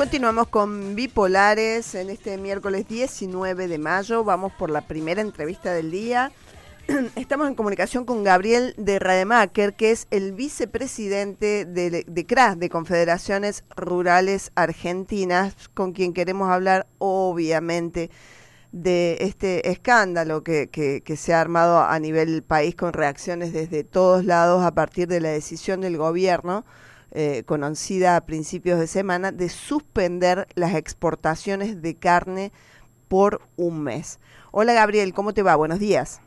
Continuamos con Bipolares en este miércoles 19 de mayo. Vamos por la primera entrevista del día. Estamos en comunicación con Gabriel de Rademacher, que es el vicepresidente de, de CRAS, de Confederaciones Rurales Argentinas, con quien queremos hablar, obviamente, de este escándalo que, que, se ha armado a nivel país con reacciones desde todos lados a partir de la decisión del gobierno eh, conocida a principios de semana, de suspender las exportaciones de carne por un mes. Hola Gabriel, ¿cómo te va? Buenos días.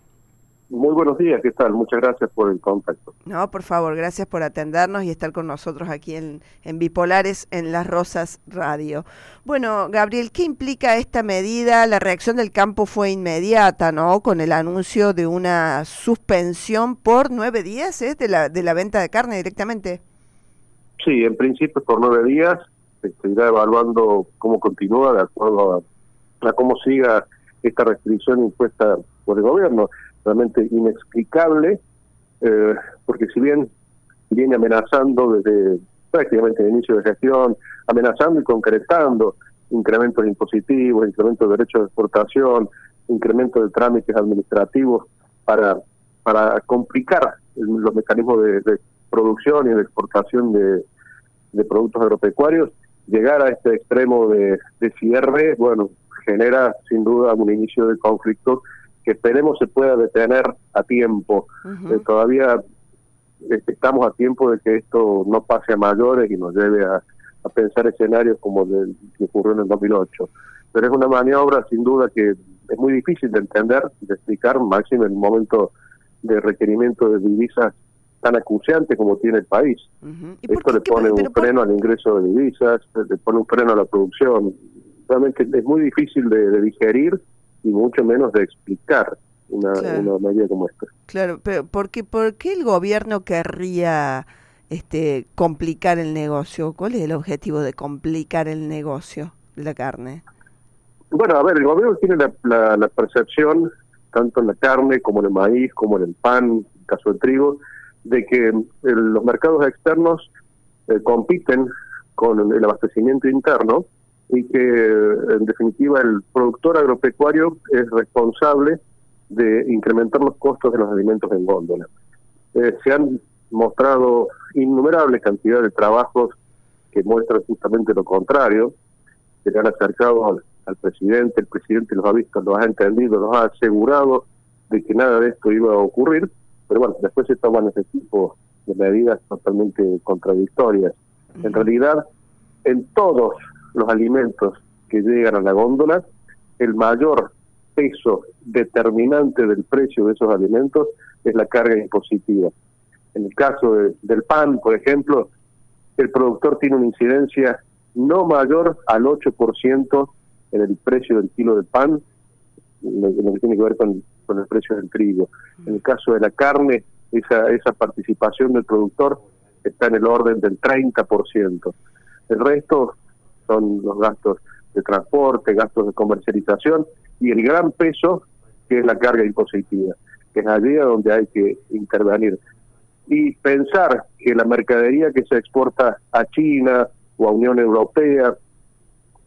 Muy buenos días, ¿qué tal? Muchas gracias por el contacto. No, por favor, gracias por atendernos y estar con nosotros aquí en, en, Bipolares en Las Rosas Radio. Bueno, Gabriel, ¿qué implica esta medida? La reacción del campo fue inmediata, ¿no? Con el anuncio de una suspensión por nueve días ¿eh? de, la, de la venta de carne directamente. Sí, en principio por nueve días se irá evaluando cómo continúa de acuerdo a, cómo siga esta restricción impuesta por el gobierno. Realmente inexplicable, eh, porque si bien viene amenazando desde prácticamente el inicio de gestión, amenazando y concretando incrementos impositivos, incrementos de derechos de exportación, incremento de trámites administrativos para, para complicar los mecanismos de producción y de exportación de, de productos agropecuarios, llegar a este extremo de, cierre, bueno, genera sin duda un inicio de conflicto que esperemos se pueda detener a tiempo. Eh, todavía este, estamos a tiempo de que esto no pase a mayores y nos lleve a, pensar escenarios como el que ocurrió en el 2008. Pero es una maniobra sin duda que es muy difícil de entender, de explicar, máximo en el momento de requerimiento de divisas tan acuciante como tiene el país. Esto le pone un freno al ingreso de divisas, le pone un freno a la producción. Realmente es muy difícil de, digerir y mucho menos de explicar una, medida como esta. Claro, pero ¿por qué, ¿por qué el gobierno querría este, complicar el negocio? ¿Cuál es el objetivo de complicar el negocio de la carne? Bueno, a ver, el gobierno tiene la, la percepción, tanto en la carne como en el maíz, como en el pan, en el caso del trigo, de que los mercados externos eh, compiten con el abastecimiento interno y que en definitiva el productor agropecuario es responsable de incrementar los costos de los alimentos en góndola. Eh, se han mostrado innumerables cantidades de trabajos que muestran justamente lo contrario, se le han acercado al, al presidente, el presidente los ha visto, los ha entendido, los ha asegurado de que nada de esto iba a ocurrir pero bueno, después se toman ese tipo de medidas totalmente contradictorias. En realidad, en todos los alimentos que llegan a la góndola, el mayor peso determinante del precio de esos alimentos es la carga impositiva. En el caso del pan, por ejemplo, el productor tiene una incidencia no mayor al 8% en el precio del kilo de pan, lo que tiene que ver con con el precio del trigo. En el caso de la carne, esa, esa participación del productor está en el orden del 30%. El resto son los gastos de transporte, gastos de comercialización y el gran peso que es la carga impositiva, que es allí donde hay que intervenir. Y pensar que la mercadería que se exporta a China o a Unión Europea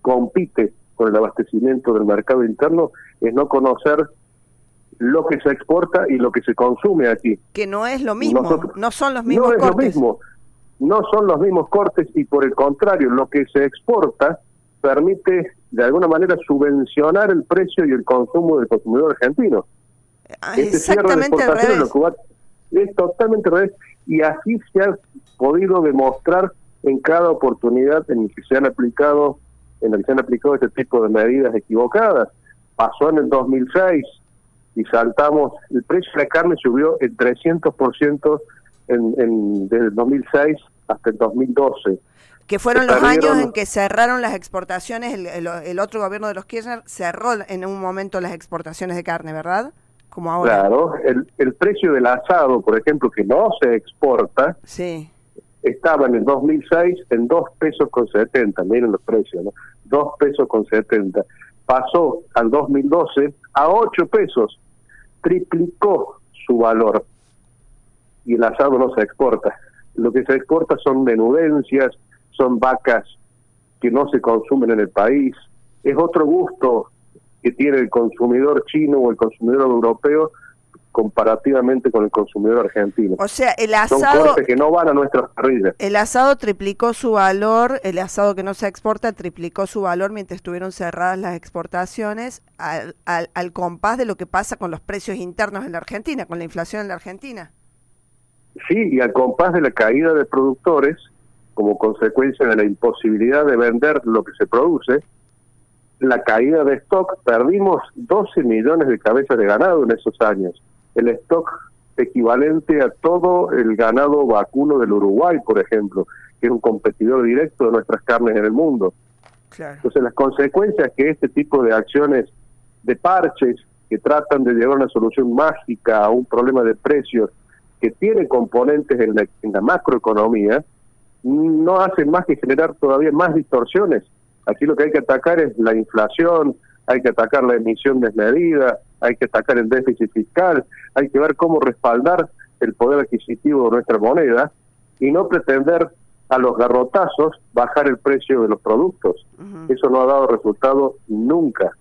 compite con el abastecimiento del mercado interno es no conocer lo que se exporta y lo que se consume aquí. Que no es lo mismo, no son los mismos no es lo mismo, no son los mismos cortes y por el contrario, lo que se exporta permite de alguna manera subvencionar el precio y el consumo del consumidor argentino. Ah, este exactamente al revés. es totalmente al revés y así se ha podido demostrar en cada oportunidad en que se han aplicado en el que se han aplicado este tipo de medidas equivocadas. Pasó en el 2006 y saltamos, el precio de la carne subió el 300% en, en, desde el 2006 hasta el 2012. Que fueron los años en que cerraron las exportaciones, el, el, otro gobierno de los Kirchner cerró en un momento las exportaciones de carne, ¿verdad? Como ahora. Claro, el, el precio del asado, por ejemplo, que no se exporta, sí. estaba en el 2006 en 2 pesos con 70, miren los precios, ¿no? 2 pesos con 70. Pasó al 2012 a 8 pesos triplicó su valor y el asado no se exporta. Lo que se exporta son menudencias, son vacas que no se consumen en el país. Es otro gusto que tiene el consumidor chino o el consumidor europeo comparativamente con el consumidor argentino. O sea, el asado... Son que no van a nuestras parrillas. El asado triplicó su valor, el asado que no se exporta triplicó su valor mientras estuvieron cerradas las exportaciones al, al, al compás de lo que pasa con los precios internos en la Argentina, con la inflación en la Argentina. Sí, y al compás de la caída de productores, como consecuencia de la imposibilidad de vender lo que se produce, la caída de stock, perdimos 12 millones de cabezas de ganado en esos años el stock equivalente a todo el ganado vacuno del Uruguay, por ejemplo, que es un competidor directo de nuestras carnes en el mundo. Entonces las consecuencias que este tipo de acciones de parches que tratan de llevar una solución mágica a un problema de precios que tiene componentes en la, en la macroeconomía, no hacen más que generar todavía más distorsiones. Aquí lo que hay que atacar es la inflación, hay que atacar la emisión desmedida, hay que atacar el déficit fiscal, hay que ver cómo respaldar el poder adquisitivo de nuestra moneda y no pretender a los garrotazos bajar el precio de los productos. Eso no ha dado resultado nunca.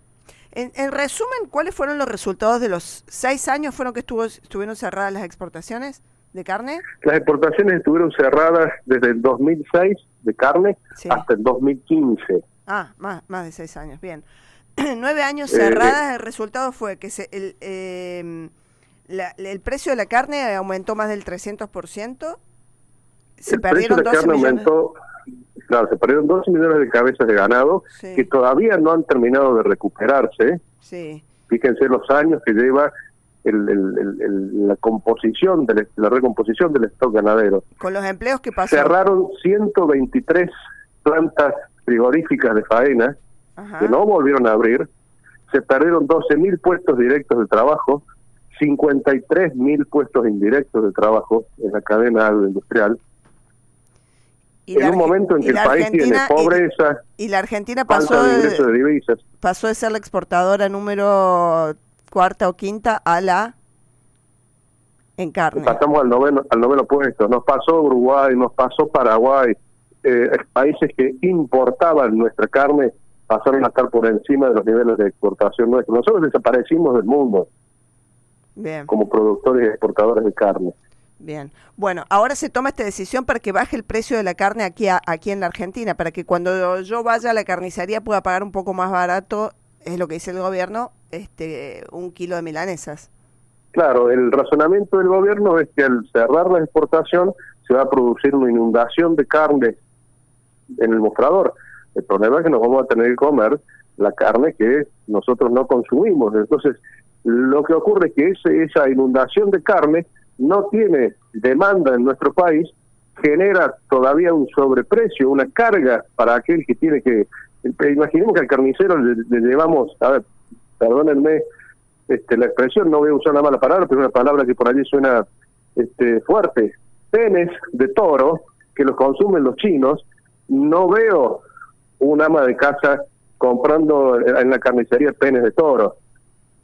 En, resumen, ¿cuáles fueron los resultados de los seis años fueron que estuvo, estuvieron cerradas las exportaciones de carne? Las exportaciones estuvieron cerradas desde el 2006 de carne hasta el 2015. Ah, más, más de seis años, bien. nueve años eh, cerradas, el resultado fue que se, el, em, el precio de la carne aumentó más del 300%. Se perdieron 12 millones. Claro, se perdieron 12 millones de cabezas de ganado que todavía no han terminado de recuperarse. Sí. Fíjense los años que lleva el, la composición, de la recomposición del stock ganadero. Con los empleos que pasaron. Cerraron 123 plantas frigoríficas de faena que no volvieron a abrir, se perdieron 12.000 puestos directos de trabajo, 53.000 puestos indirectos de trabajo en la cadena agroindustrial. En un momento en que el país tiene pobreza y, la Argentina pasó de, divisas. pasó de ser la exportadora número cuarta o quinta a la en carne. Pasamos al noveno, al noveno puesto. Nos pasó Uruguay, nos pasó Paraguay, eh, países que importaban nuestra carne pasaron a estar por encima de los niveles de exportación nuestros. Nosotros desaparecimos del mundo Bien. como productores y exportadores de carne. Bien. Bueno, ahora se toma esta decisión para que baje el precio de la carne aquí, aquí en la Argentina, para que cuando yo vaya a la carnicería pueda pagar un poco más barato, es lo que dice el gobierno, este un kilo de milanesas. Claro, el razonamiento del gobierno es que al cerrar la exportación se va a producir una inundación de carne en el mostrador. El problema es que nos vamos a tener que comer la carne que nosotros no consumimos. Entonces, lo que ocurre es que ese, esa inundación de carne no tiene demanda en nuestro país, genera todavía un sobreprecio, una carga para aquel que tiene que... Imaginemos que al carnicero le, llevamos, a ver, perdónenme este, la expresión, no voy a usar una mala palabra, pero una palabra que por allí suena este, fuerte, penes de toro que los consumen los chinos, no veo un ama de casa comprando en la carnicería penes de toro.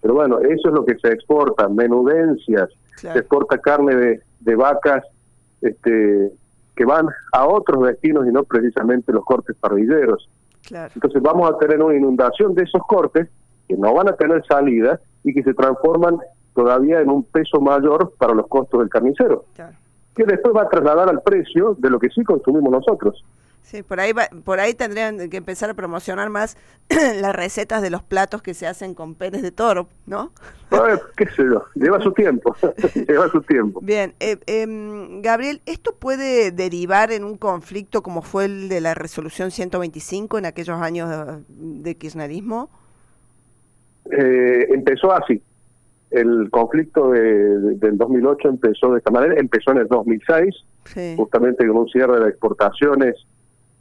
Pero bueno, eso es lo que se exporta, menudencias, se exporta carne de, de vacas este, que van a otros destinos y no precisamente los cortes parrilleros. Entonces vamos a tener una inundación de esos cortes que no van a tener salida y que se transforman todavía en un peso mayor para los costos del carnicero, que después va a trasladar al precio de lo que sí consumimos nosotros. Sí, por ahí, por ahí tendrían que empezar a promocionar más las recetas de los platos que se hacen con penes de toro, ¿no? qué sé yo, lleva su tiempo, lleva su tiempo. Bien, eh, em, Gabriel, ¿esto puede derivar en un conflicto como fue el de la resolución 125 en aquellos años de, kirchnerismo? Eh, empezó así. El conflicto de, del 2008 empezó de esta manera, empezó en el 2006, justamente con un cierre de exportaciones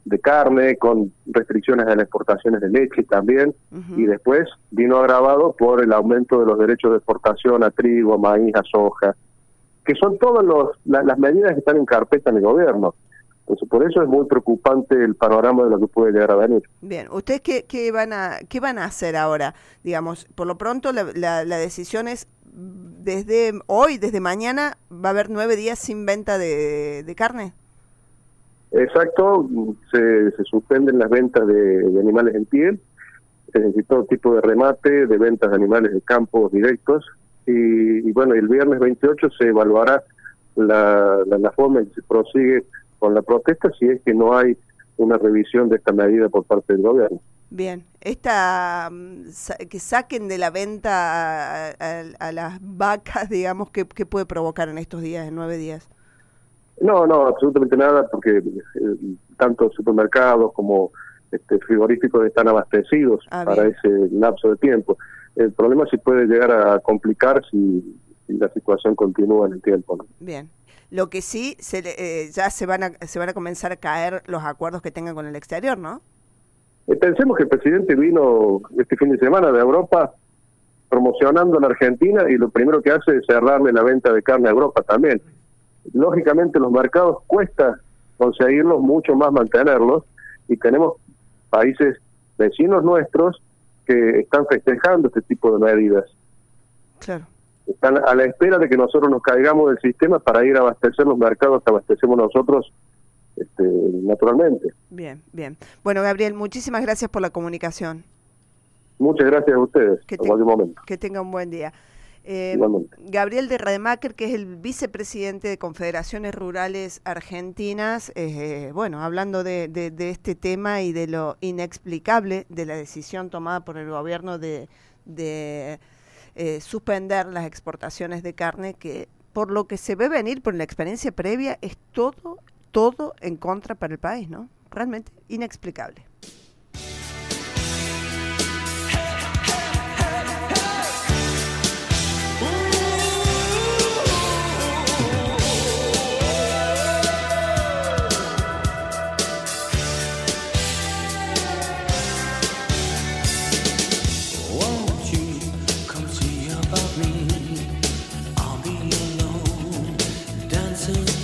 de carne, con restricciones a las exportaciones de leche también, y después vino agravado por el aumento de los derechos de exportación a trigo, a maíz, a soja, que son todas las medidas que están en carpeta en el gobierno. Entonces, por eso es muy preocupante el panorama de lo que puede llegar a venir. Bien, ¿ustedes qué, qué, van, a, qué van a hacer ahora? Digamos, por lo pronto la, la, decisión es desde hoy, desde mañana, va a haber nueve días sin venta de, carne. Exacto, se, suspenden las ventas de, animales en piel, se necesita todo tipo de remate, de ventas de animales de campos directos, y, bueno, el viernes 28 se evaluará la, la, forma en que se prosigue con la protesta si es que no hay una revisión de esta medida por parte del gobierno. Bien, esta mm, que saquen de la venta a, las vacas, digamos, ¿qué, puede provocar en estos días, en nueve días? No, no, absolutamente nada, porque eh, tanto supermercados como este, frigoríficos están abastecidos ah, para ese lapso de tiempo. El problema sí puede llegar a complicar si, la situación continúa en el tiempo. Bien. Lo que sí, se, eh, ya se van, a, se van a comenzar a caer los acuerdos que tengan con el exterior, ¿no? Eh, pensemos que el presidente vino este fin de semana de Europa promocionando a la Argentina y lo primero que hace es cerrarle la venta de carne a Europa también. Lógicamente los mercados cuesta conseguirlos, mucho más mantenerlos y tenemos países vecinos nuestros que están festejando este tipo de medidas. Claro. Están a la espera de que nosotros nos caigamos del sistema para ir a abastecer los mercados que abastecemos nosotros este, naturalmente. Bien, bien. Bueno, Gabriel, muchísimas gracias por la comunicación. Muchas gracias a ustedes. Que, momento. que tenga un buen día. Eh, Gabriel de Rademacher, que es el vicepresidente de Confederaciones Rurales Argentinas, eh, bueno, hablando de, de, este tema y de lo inexplicable de la decisión tomada por el gobierno de, de eh, suspender las exportaciones de carne, que por lo que se ve venir, por la experiencia previa, es todo todo en contra para el país, ¿no? Realmente inexplicable. to